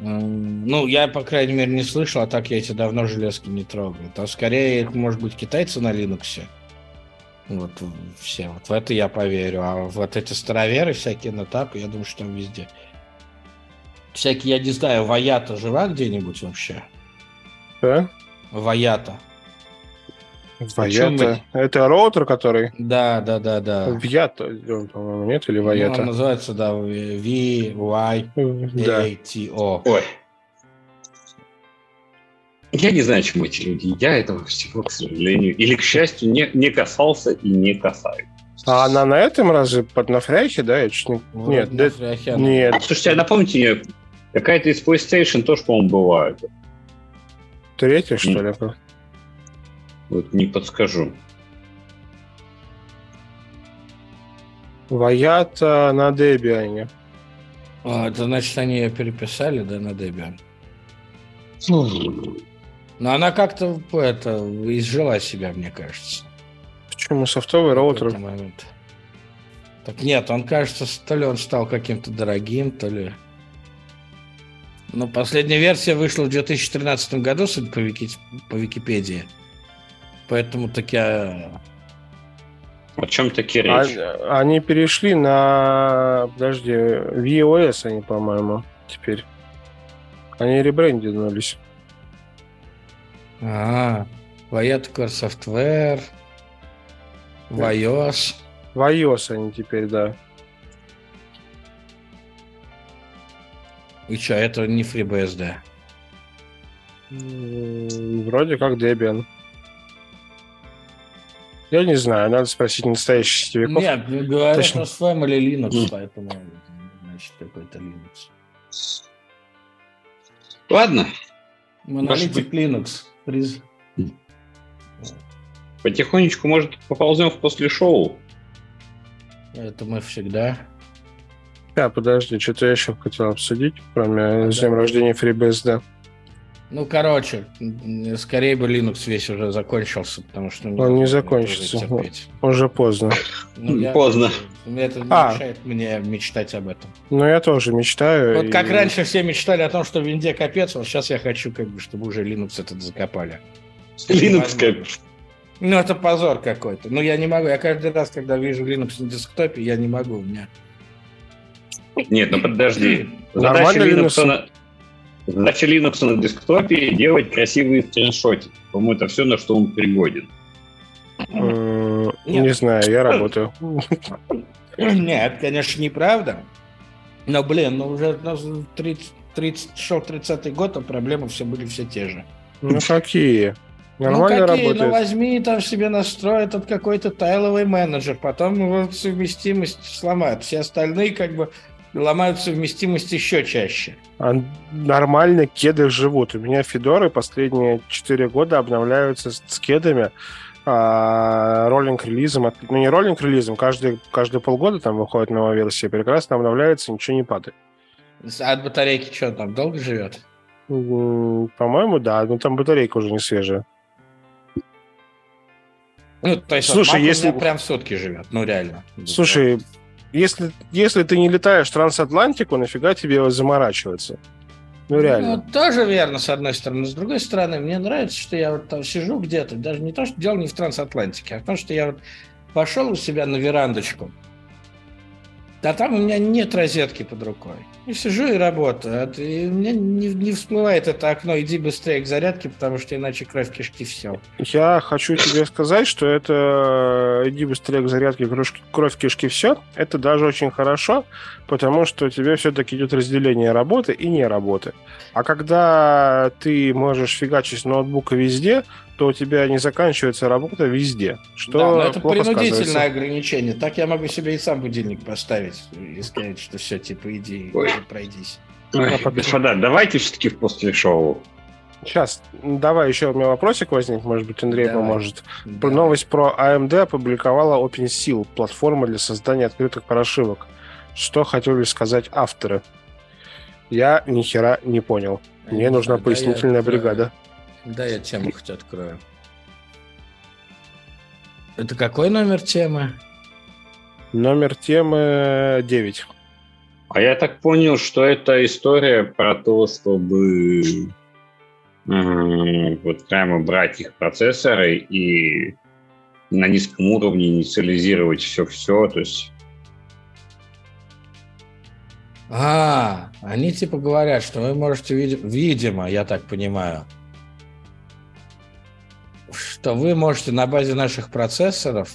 S3: Ну, я, по крайней мере, не слышал, а так я эти давно железки не трогаю. Там скорее, их, может быть, китайцы на Linux. Вот все. Вот в это я поверю. А вот эти староверы всякие на тап, я думаю, что там везде. Всякие, я не знаю, Ваята жива где-нибудь вообще?
S2: Да?
S3: Ваята.
S2: Ваята. Это роутер, который...
S3: Да, да, да, да.
S2: Он, по-моему, нет? Или
S3: Ну, он
S2: Ваята?
S3: называется, да, V, Y,
S2: Да.
S3: A, T, O.
S1: ой. Я не знаю, чему эти люди. Я этого всего, к сожалению, или к счастью, не, не касался и не касаюсь.
S2: А она на этом разве под на фряхе, да? Я чуть не...
S3: Вот
S2: Нет,
S3: на
S2: да-
S3: фряхе она.
S2: нет.
S1: Слушайте, а напомните мне, какая-то из PlayStation тоже, по-моему, бывает.
S2: Третья, что ли?
S1: Вот не подскажу.
S2: Ваята на Debian.
S3: А, это значит, они ее переписали, да, на Debian. Но она как-то это, изжила себя, мне кажется.
S2: Почему софтовый роутер?
S3: момент. Так нет, он кажется, то ли он стал каким-то дорогим, то ли... Но последняя версия вышла в 2013 году, судя по, Вики... по Википедии. Поэтому так я...
S1: О чем таки
S2: А-
S1: речь?
S2: Они перешли на... Подожди, VOS они, по-моему, теперь. Они ребрендинулись.
S3: А, Ваят Core Software, в iOS.
S2: В iOS они теперь, да.
S3: И что, это не FreeBSD?
S2: Вроде как Debian. Я не знаю, надо спросить настоящих сетевиков.
S3: Нет, говорят,
S2: Точно.
S3: что с Family Linux, поэтому, значит, какой-то Linux.
S1: Ладно,
S3: Монолитик Linux. Приз-
S1: потихонечку, может, поползем в после шоу.
S3: Это мы всегда.
S2: Да, подожди, что-то я еще хотел обсудить, кроме
S3: Ага.
S2: с днем рождения FreeBSD.
S3: Ну, короче, скорее бы Linux весь уже закончился, потому что...
S2: Он не закончится.
S3: уже
S2: поздно.
S3: Ну, я- [LAUGHS]
S1: Поздно.
S3: Это не
S2: А.
S3: мешает мне мечтать об этом.
S2: Но я тоже мечтаю.
S3: Вот как раньше все мечтали о том, что в винде капец, вот сейчас я хочу, как бы, чтобы уже Linux этот закопали.
S1: Linux как...
S3: Ну, это позор какой-то. Ну, я не могу. Я каждый раз, когда вижу Linux на десктопе, я не могу. У меня...
S1: Нет, ну подожди. [CLEARS THROAT] Задача Linux, на... Задача Linux на десктопе делать красивые скриншоты. По-моему, это все, на что он пригоден.
S3: Нет.
S2: Не знаю, я [CLEARS THROAT] работаю.
S3: Нет, конечно, неправда. Но, блин, ну уже у нас 30, 30, шел 30 год, а проблемы все были все те же.
S2: Ну [CLEARS THROAT] какие? Нормально
S3: ну, какие? Ну,
S2: работает.
S3: возьми там себе настрой этот какой-то тайловый менеджер, потом его совместимость сломают. Все остальные как бы ломают совместимость еще чаще.
S2: А нормально кеды живут. У меня Федоры последние 4 года обновляются с, кедами, а, роллинг-релизом. Ну, не роллинг-релизом, каждые, каждые полгода там выходит новая версия, прекрасно обновляется, ничего не падает.
S3: А от батарейки что там, долго живет?
S2: По-моему, да, но там батарейка уже не свежая.
S3: Ну, то есть
S2: Слушай,
S3: вот
S2: если-
S3: прям сутки живет, ну реально.
S2: Слушай, если, если ты не летаешь трансатлантику, нафига тебе заморачиваться? Ну, реально.
S3: Ну, тоже верно, с одной стороны. С другой стороны, мне нравится, что я вот там сижу где-то, даже не то, что дело не в трансатлантике, а в том, что я вот пошел у себя на верандочку, а там у меня нет розетки под рукой. И сижу и работаю. И мне не, не всплывает это окно, иди быстрее к зарядке, потому что иначе кровь кишки все.
S2: Я хочу тебе сказать, что это иди быстрее к зарядке, кровь, кровь кишки все. Это даже очень хорошо, потому что у тебя все-таки идет разделение работы и не работы. А когда ты можешь фигачить ноутбука везде, то у тебя не заканчивается работа везде. Что
S3: да, но это
S2: плохо
S3: принудительное
S2: сказывается.
S3: ограничение. Так я могу себе и сам будильник поставить и сказать, что все, типа, иди,
S1: Ой.
S3: пройдись.
S1: Ой, господа, давайте все-таки после шоу.
S2: Сейчас, давай еще у меня вопросик возник, может быть, Андрей
S3: Давай.
S2: поможет.
S3: Да.
S2: Новость про AMD опубликовала OpenSeal, платформа для создания открытых прошивок. Что хотели сказать авторы? Я ни хера не понял. Мне
S3: Не
S2: нужна пояснительная бригада.
S3: Да, я тему хоть открою. Это какой номер темы?
S2: Номер темы 9.
S1: А я так понял, что это история про то, чтобы вот прямо брать их процессоры и на низком уровне инициализировать все-все. То есть
S3: А, они типа говорят, что вы можете, види- видимо, я так понимаю, что вы можете на базе наших процессоров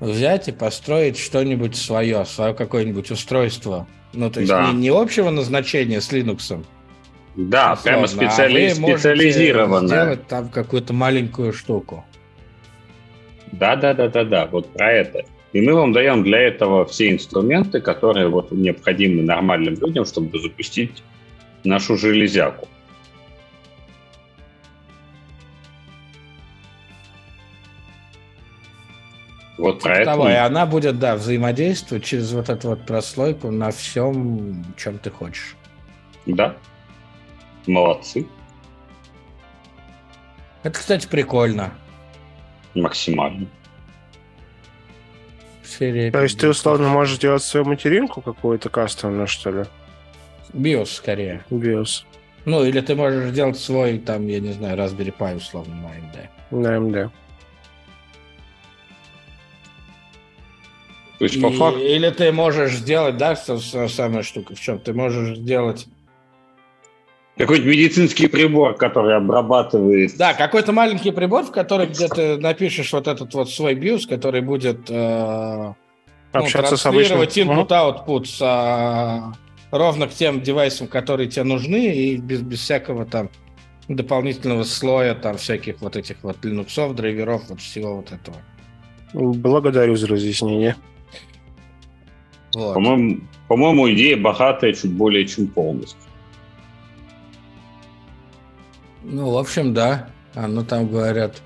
S3: взять и построить что-нибудь свое, свое какое-нибудь устройство. Ну, то есть
S1: Да.
S3: не, не общего назначения с Linux.
S1: да, прямо
S3: условно, а
S1: специали-
S3: вы можете
S1: специализированно.
S3: сделать там какую-то маленькую штуку.
S1: Да, да, да, да, да, вот про это. И мы вам даем для этого все инструменты, которые вот необходимы нормальным людям, чтобы запустить нашу железяку. Вот про это.
S3: Того, и она будет, да, взаимодействовать через вот эту вот прослойку на всем, чем ты хочешь.
S1: Да. Молодцы.
S3: Это, кстати, прикольно.
S1: Максимально.
S3: Серия
S2: То есть ты условно можешь делать свою материнку какую-то кастомную, что ли?
S3: BIOS скорее.
S2: BIOS
S3: Ну, или ты можешь сделать свой, там, я не знаю, Raspberry Pi условно на AMD.
S2: на AMD.
S1: То есть,
S3: И-
S1: по факту,
S3: Или ты можешь сделать, да, самая штука в чем? Ты можешь сделать...
S1: какой-то медицинский прибор, который обрабатывает...
S3: Да, какой-то маленький прибор, в который где ты напишешь вот этот вот свой BIOS, который будет э, ну,
S2: Общаться с обычным...
S3: input-output с, а, ровно к тем девайсам, которые тебе нужны, и без, без всякого там дополнительного слоя там всяких вот этих вот линуксов, драйверов, вот всего вот этого.
S2: Благодарю за разъяснение.
S3: Вот.
S1: По-моему, по-моему, идея богатая чуть более чем полностью.
S3: Ну, в общем, да. А, ну, там говорят,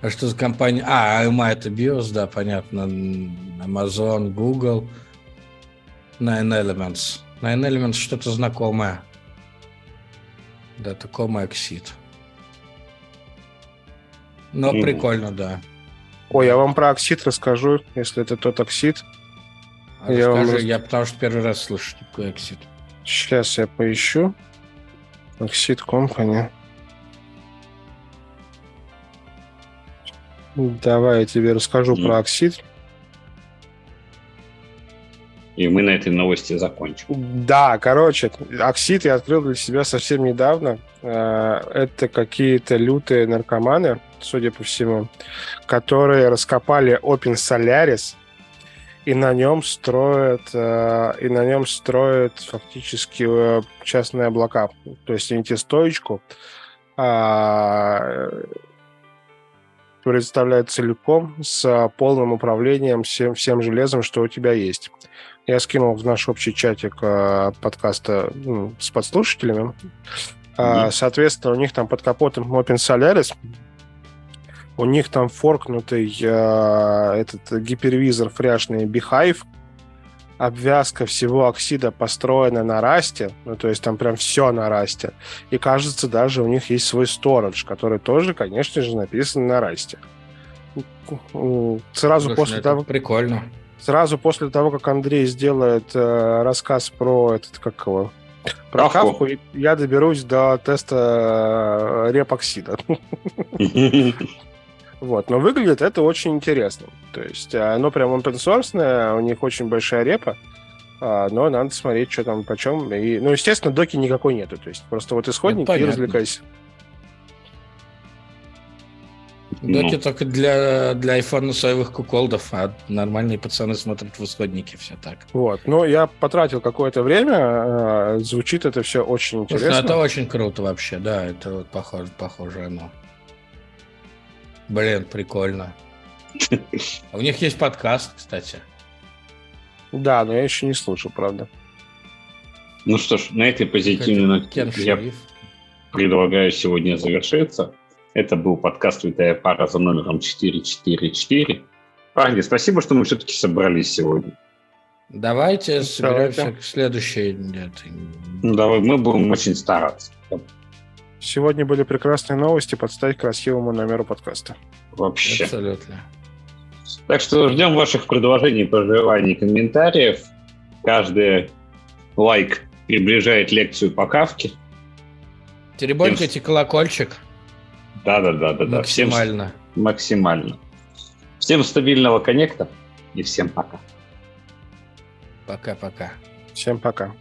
S3: а что за компания? А, AMA это BIOS, да, понятно. Amazon, Google, Nine Elements. Nine Elements что-то знакомое. Да, такой Exit. Но
S1: Мгм.
S3: прикольно, да.
S2: Ой, я вам про оксид расскажу, если это тот оксид.
S3: А
S2: Я вам
S3: расскажи, я потому что первый раз слышу такой Exit.
S2: Сейчас я поищу. Оксид Company. Давай я тебе расскажу
S1: Мгм.
S2: про оксид.
S1: И мы на этой новости закончим.
S2: Да, короче, оксид я открыл для себя совсем недавно. Э, Это какие-то лютые наркоманы, судя по всему, которые раскопали Open Solaris и на нем строят э, и на нем строят фактически э, частные облака. То есть они тебе стоечку а, представляют целиком с полным управлением всем, всем железом, что у тебя есть. Я скинул в наш общий чатик э, подкаста ну, с подслушателями.
S1: Мгм.
S2: Соответственно, у них там под капотом Open Solaris. У них там форкнутый э, этот гипервизор фряшный Beehive. Обвязка всего оксида построена на расте. Ну, то есть там прям все на расте. И кажется, даже у них есть свой сторож, который тоже, конечно же, написан на расте. Сразу
S3: Слушай, ну
S2: после
S3: это
S2: того,
S3: Прикольно.
S2: Сразу после того, как Андрей сделает э, рассказ про этот, как его, Про кавку я доберусь до теста э, репоксида. [LAUGHS] Вот, но выглядит это очень интересно. То есть оно прям open source, у них очень большая репа, а, но надо смотреть, что там, почем. И, ну, естественно, доки никакой нету. То есть просто вот исходник и развлекайся.
S3: Доки ну. только для, для айфона соевых куколдов, а нормальные пацаны смотрят в исходнике, все так.
S2: Вот, ну я потратил какое-то время, э, звучит это все очень ну, интересно.
S3: Слушай, это очень круто вообще, да, это вот похоже, похоже оно. Блин, прикольно. У них есть подкаст, кстати.
S2: Да, но я еще не слушал, правда.
S1: Ну что ж, на этой позитивной ноте я предлагаю сегодня завершиться. Это был подкаст «Витая пара» за номером 444. Парни, спасибо, что мы все-таки собрались сегодня.
S3: Давайте соберемся к следующей.
S1: Ну, давай, мы будем очень стараться.
S2: Сегодня были прекрасные новости. Подставь красивому номеру подкаста.
S1: Вообще.
S3: Абсолютно.
S1: Так что ждем ваших предложений, пожеланий, комментариев. Каждый лайк приближает лекцию по кавке.
S3: Теребонькайте колокольчик.
S1: Да, да, да, да,
S3: да. Максимально.
S1: Всем, максимально. Всем стабильного коннекта и всем пока.
S3: Пока-пока.
S2: Всем пока.